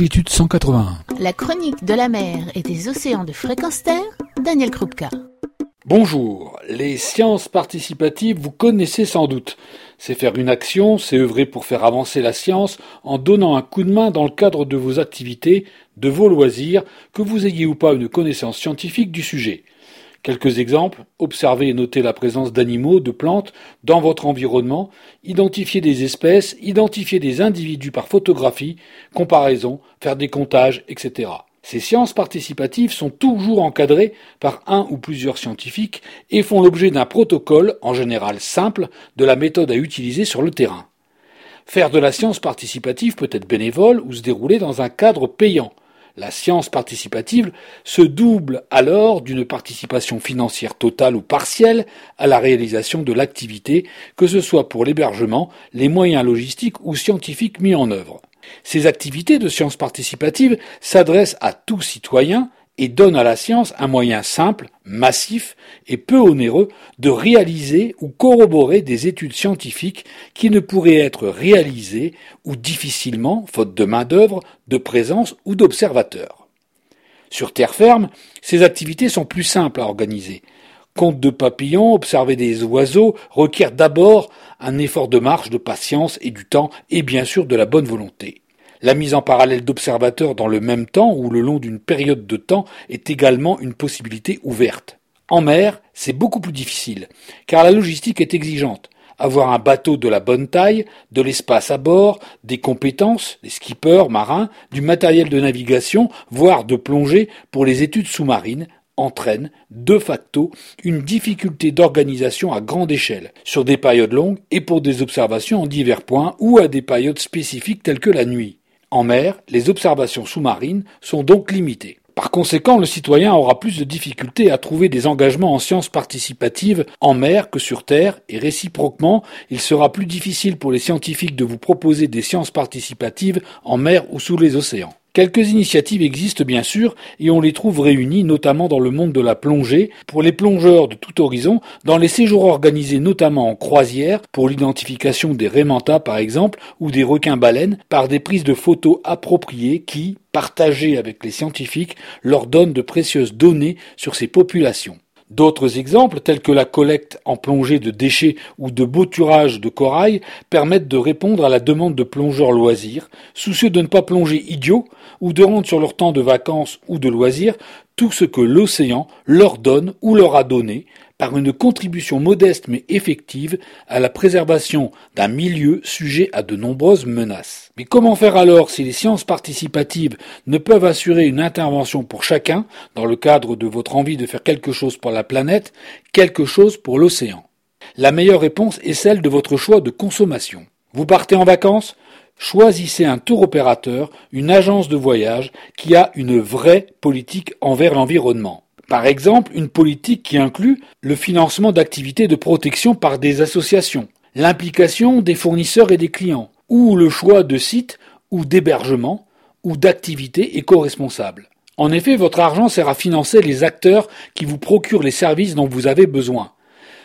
longitude 181. La chronique de la mer et des océans de fréquence terre, Daniel Krupka. Bonjour, les sciences participatives, vous connaissez sans doute. C'est faire une action, c'est œuvrer pour faire avancer la science en donnant un coup de main dans le cadre de vos activités, de vos loisirs, que vous ayez ou pas une connaissance scientifique du sujet. Quelques exemples, observer et noter la présence d'animaux, de plantes dans votre environnement, identifier des espèces, identifier des individus par photographie, comparaison, faire des comptages, etc. Ces sciences participatives sont toujours encadrées par un ou plusieurs scientifiques et font l'objet d'un protocole, en général simple, de la méthode à utiliser sur le terrain. Faire de la science participative peut être bénévole ou se dérouler dans un cadre payant. La science participative se double alors d'une participation financière totale ou partielle à la réalisation de l'activité, que ce soit pour l'hébergement, les moyens logistiques ou scientifiques mis en œuvre. Ces activités de science participative s'adressent à tout citoyen et donne à la science un moyen simple, massif et peu onéreux de réaliser ou corroborer des études scientifiques qui ne pourraient être réalisées ou difficilement, faute de main-d'œuvre, de présence ou d'observateurs. Sur terre ferme, ces activités sont plus simples à organiser. Compte de papillons, observer des oiseaux requiert d'abord un effort de marche, de patience et du temps et bien sûr de la bonne volonté. La mise en parallèle d'observateurs dans le même temps ou le long d'une période de temps est également une possibilité ouverte. En mer, c'est beaucoup plus difficile, car la logistique est exigeante. Avoir un bateau de la bonne taille, de l'espace à bord, des compétences, des skippers, marins, du matériel de navigation, voire de plongée pour les études sous-marines, entraîne, de facto, une difficulté d'organisation à grande échelle, sur des périodes longues et pour des observations en divers points ou à des périodes spécifiques telles que la nuit. En mer, les observations sous-marines sont donc limitées. Par conséquent, le citoyen aura plus de difficultés à trouver des engagements en sciences participatives en mer que sur terre, et réciproquement, il sera plus difficile pour les scientifiques de vous proposer des sciences participatives en mer ou sous les océans. Quelques initiatives existent bien sûr et on les trouve réunies notamment dans le monde de la plongée, pour les plongeurs de tout horizon, dans les séjours organisés notamment en croisière, pour l'identification des rémentas par exemple, ou des requins-baleines, par des prises de photos appropriées qui, partagées avec les scientifiques, leur donnent de précieuses données sur ces populations. D'autres exemples, tels que la collecte en plongée de déchets ou de bouturage de corail, permettent de répondre à la demande de plongeurs loisirs, soucieux de ne pas plonger idiots ou de rendre sur leur temps de vacances ou de loisirs tout ce que l'océan leur donne ou leur a donné, par une contribution modeste mais effective à la préservation d'un milieu sujet à de nombreuses menaces. Mais comment faire alors si les sciences participatives ne peuvent assurer une intervention pour chacun, dans le cadre de votre envie de faire quelque chose pour la planète, quelque chose pour l'océan? La meilleure réponse est celle de votre choix de consommation. Vous partez en vacances? Choisissez un tour opérateur, une agence de voyage qui a une vraie politique envers l'environnement. Par exemple, une politique qui inclut le financement d'activités de protection par des associations, l'implication des fournisseurs et des clients, ou le choix de sites ou d'hébergement ou d'activités éco-responsables. En effet, votre argent sert à financer les acteurs qui vous procurent les services dont vous avez besoin.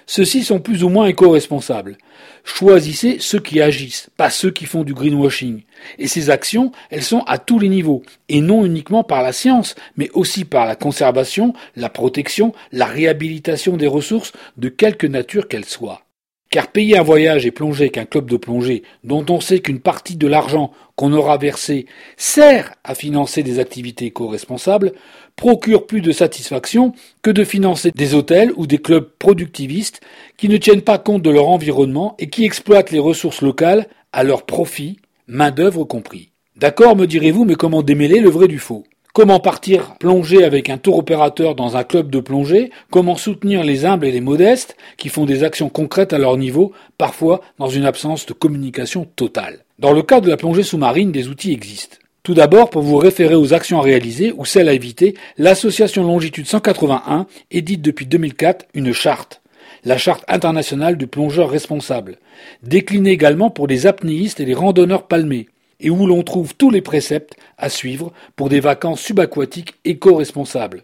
Ceux-ci sont plus ou moins éco-responsables. Choisissez ceux qui agissent, pas ceux qui font du greenwashing. Et ces actions, elles sont à tous les niveaux, et non uniquement par la science, mais aussi par la conservation, la protection, la réhabilitation des ressources, de quelque nature qu'elles soient. Car payer un voyage et plonger avec un club de plongée dont on sait qu'une partie de l'argent qu'on aura versé sert à financer des activités éco-responsables procure plus de satisfaction que de financer des hôtels ou des clubs productivistes qui ne tiennent pas compte de leur environnement et qui exploitent les ressources locales à leur profit, main-d'œuvre compris. D'accord, me direz-vous, mais comment démêler le vrai du faux? Comment partir plonger avec un tour opérateur dans un club de plongée? Comment soutenir les humbles et les modestes qui font des actions concrètes à leur niveau, parfois dans une absence de communication totale? Dans le cas de la plongée sous-marine, des outils existent. Tout d'abord, pour vous référer aux actions à réaliser ou celles à éviter, l'association Longitude 181 édite depuis 2004 une charte, la charte internationale du plongeur responsable, déclinée également pour les apnéistes et les randonneurs palmés et où l'on trouve tous les préceptes à suivre pour des vacances subaquatiques éco-responsables.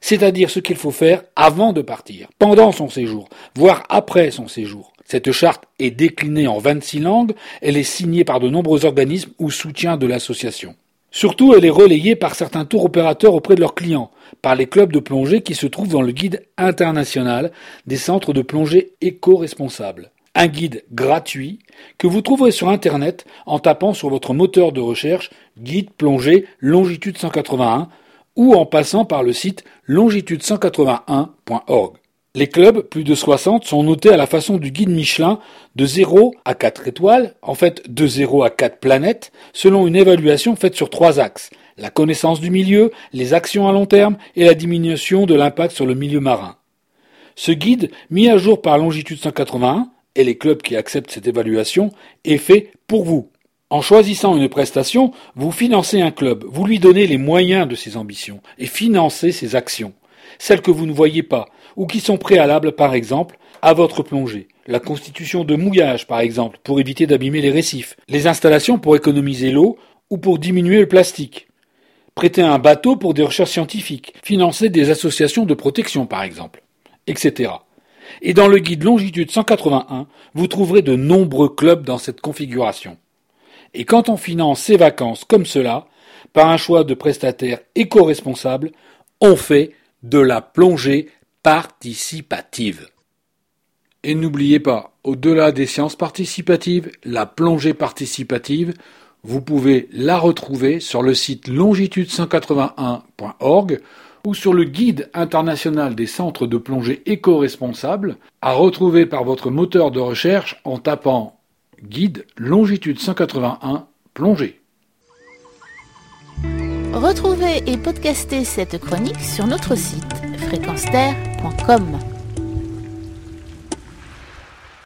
C'est-à-dire ce qu'il faut faire avant de partir, pendant son séjour, voire après son séjour. Cette charte est déclinée en 26 langues, elle est signée par de nombreux organismes ou soutiens de l'association. Surtout, elle est relayée par certains tours opérateurs auprès de leurs clients, par les clubs de plongée qui se trouvent dans le guide international des centres de plongée éco-responsables. Un guide gratuit que vous trouverez sur Internet en tapant sur votre moteur de recherche guide plongée longitude 181 ou en passant par le site longitude181.org. Les clubs, plus de 60, sont notés à la façon du guide Michelin de 0 à 4 étoiles, en fait de 0 à 4 planètes, selon une évaluation faite sur trois axes. La connaissance du milieu, les actions à long terme et la diminution de l'impact sur le milieu marin. Ce guide, mis à jour par Longitude 181, et les clubs qui acceptent cette évaluation, est fait pour vous. En choisissant une prestation, vous financez un club, vous lui donnez les moyens de ses ambitions et financez ses actions, celles que vous ne voyez pas, ou qui sont préalables, par exemple, à votre plongée. La constitution de mouillage, par exemple, pour éviter d'abîmer les récifs. Les installations pour économiser l'eau ou pour diminuer le plastique. Prêter un bateau pour des recherches scientifiques. Financer des associations de protection, par exemple. Etc. Et dans le guide Longitude 181, vous trouverez de nombreux clubs dans cette configuration. Et quand on finance ses vacances comme cela, par un choix de prestataire éco-responsable, on fait de la plongée participative. Et n'oubliez pas, au-delà des sciences participatives, la plongée participative, vous pouvez la retrouver sur le site longitude181.org ou sur le guide international des centres de plongée éco-responsables, à retrouver par votre moteur de recherche en tapant guide longitude 181 plongée. Retrouvez et podcastez cette chronique sur notre site fréquence-terre.com.